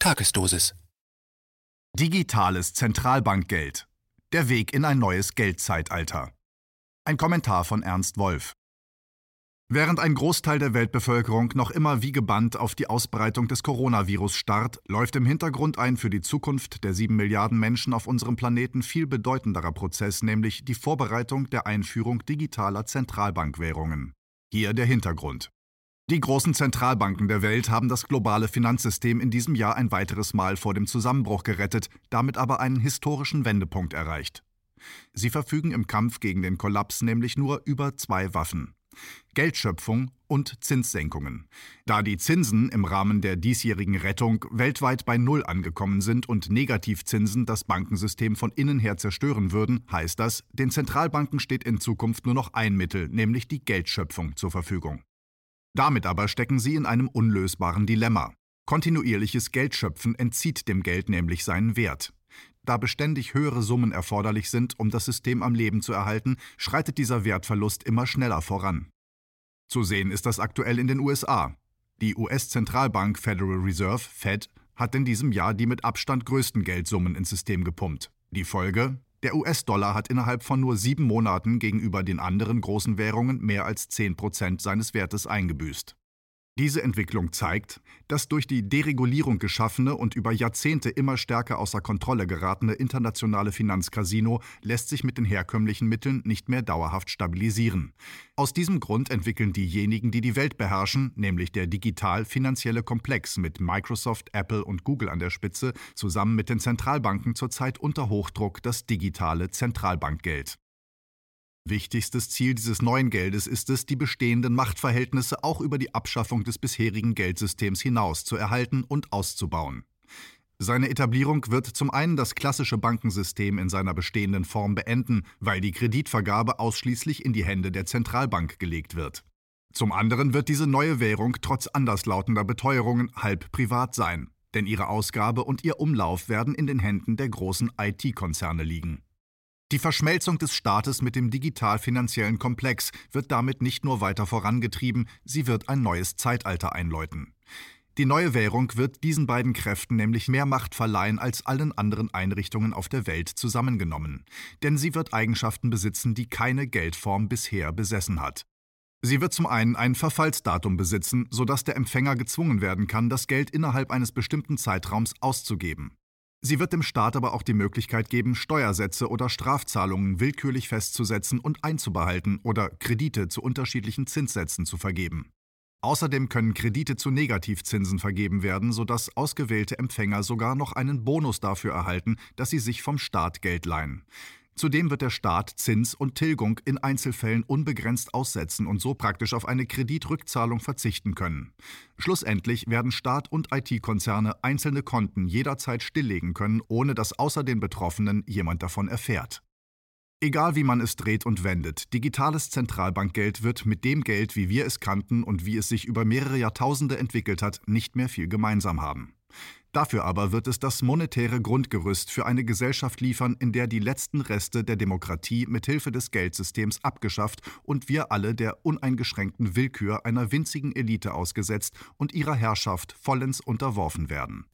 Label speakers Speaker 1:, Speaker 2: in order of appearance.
Speaker 1: Tagesdosis.
Speaker 2: Digitales Zentralbankgeld. Der Weg in ein neues Geldzeitalter. Ein Kommentar von Ernst Wolf. Während ein Großteil der Weltbevölkerung noch immer wie gebannt auf die Ausbreitung des Coronavirus starrt, läuft im Hintergrund ein für die Zukunft der sieben Milliarden Menschen auf unserem Planeten viel bedeutenderer Prozess, nämlich die Vorbereitung der Einführung digitaler Zentralbankwährungen. Hier der Hintergrund. Die großen Zentralbanken der Welt haben das globale Finanzsystem in diesem Jahr ein weiteres Mal vor dem Zusammenbruch gerettet, damit aber einen historischen Wendepunkt erreicht. Sie verfügen im Kampf gegen den Kollaps nämlich nur über zwei Waffen. Geldschöpfung und Zinssenkungen. Da die Zinsen im Rahmen der diesjährigen Rettung weltweit bei Null angekommen sind und Negativzinsen das Bankensystem von innen her zerstören würden, heißt das, den Zentralbanken steht in Zukunft nur noch ein Mittel, nämlich die Geldschöpfung zur Verfügung. Damit aber stecken sie in einem unlösbaren Dilemma. Kontinuierliches Geldschöpfen entzieht dem Geld nämlich seinen Wert. Da beständig höhere Summen erforderlich sind, um das System am Leben zu erhalten, schreitet dieser Wertverlust immer schneller voran. Zu sehen ist das aktuell in den USA. Die US-Zentralbank Federal Reserve Fed hat in diesem Jahr die mit Abstand größten Geldsummen ins System gepumpt. Die Folge? Der US-Dollar hat innerhalb von nur sieben Monaten gegenüber den anderen großen Währungen mehr als 10 Prozent seines Wertes eingebüßt. Diese Entwicklung zeigt, dass durch die Deregulierung geschaffene und über Jahrzehnte immer stärker außer Kontrolle geratene internationale Finanzcasino lässt sich mit den herkömmlichen Mitteln nicht mehr dauerhaft stabilisieren. Aus diesem Grund entwickeln diejenigen, die die Welt beherrschen, nämlich der digital-finanzielle Komplex mit Microsoft, Apple und Google an der Spitze, zusammen mit den Zentralbanken zurzeit unter Hochdruck das digitale Zentralbankgeld. Wichtigstes Ziel dieses neuen Geldes ist es, die bestehenden Machtverhältnisse auch über die Abschaffung des bisherigen Geldsystems hinaus zu erhalten und auszubauen. Seine Etablierung wird zum einen das klassische Bankensystem in seiner bestehenden Form beenden, weil die Kreditvergabe ausschließlich in die Hände der Zentralbank gelegt wird. Zum anderen wird diese neue Währung trotz anderslautender Beteuerungen halb privat sein, denn ihre Ausgabe und ihr Umlauf werden in den Händen der großen IT-Konzerne liegen. Die Verschmelzung des Staates mit dem digital-finanziellen Komplex wird damit nicht nur weiter vorangetrieben, sie wird ein neues Zeitalter einläuten. Die neue Währung wird diesen beiden Kräften nämlich mehr Macht verleihen als allen anderen Einrichtungen auf der Welt zusammengenommen. Denn sie wird Eigenschaften besitzen, die keine Geldform bisher besessen hat. Sie wird zum einen ein Verfallsdatum besitzen, sodass der Empfänger gezwungen werden kann, das Geld innerhalb eines bestimmten Zeitraums auszugeben. Sie wird dem Staat aber auch die Möglichkeit geben, Steuersätze oder Strafzahlungen willkürlich festzusetzen und einzubehalten oder Kredite zu unterschiedlichen Zinssätzen zu vergeben. Außerdem können Kredite zu Negativzinsen vergeben werden, sodass ausgewählte Empfänger sogar noch einen Bonus dafür erhalten, dass sie sich vom Staat Geld leihen. Zudem wird der Staat Zins und Tilgung in Einzelfällen unbegrenzt aussetzen und so praktisch auf eine Kreditrückzahlung verzichten können. Schlussendlich werden Staat und IT-Konzerne einzelne Konten jederzeit stilllegen können, ohne dass außer den Betroffenen jemand davon erfährt. Egal wie man es dreht und wendet, digitales Zentralbankgeld wird mit dem Geld, wie wir es kannten und wie es sich über mehrere Jahrtausende entwickelt hat, nicht mehr viel gemeinsam haben. Dafür aber wird es das monetäre Grundgerüst für eine Gesellschaft liefern, in der die letzten Reste der Demokratie mit Hilfe des Geldsystems abgeschafft und wir alle der uneingeschränkten Willkür einer winzigen Elite ausgesetzt und ihrer Herrschaft vollends unterworfen werden.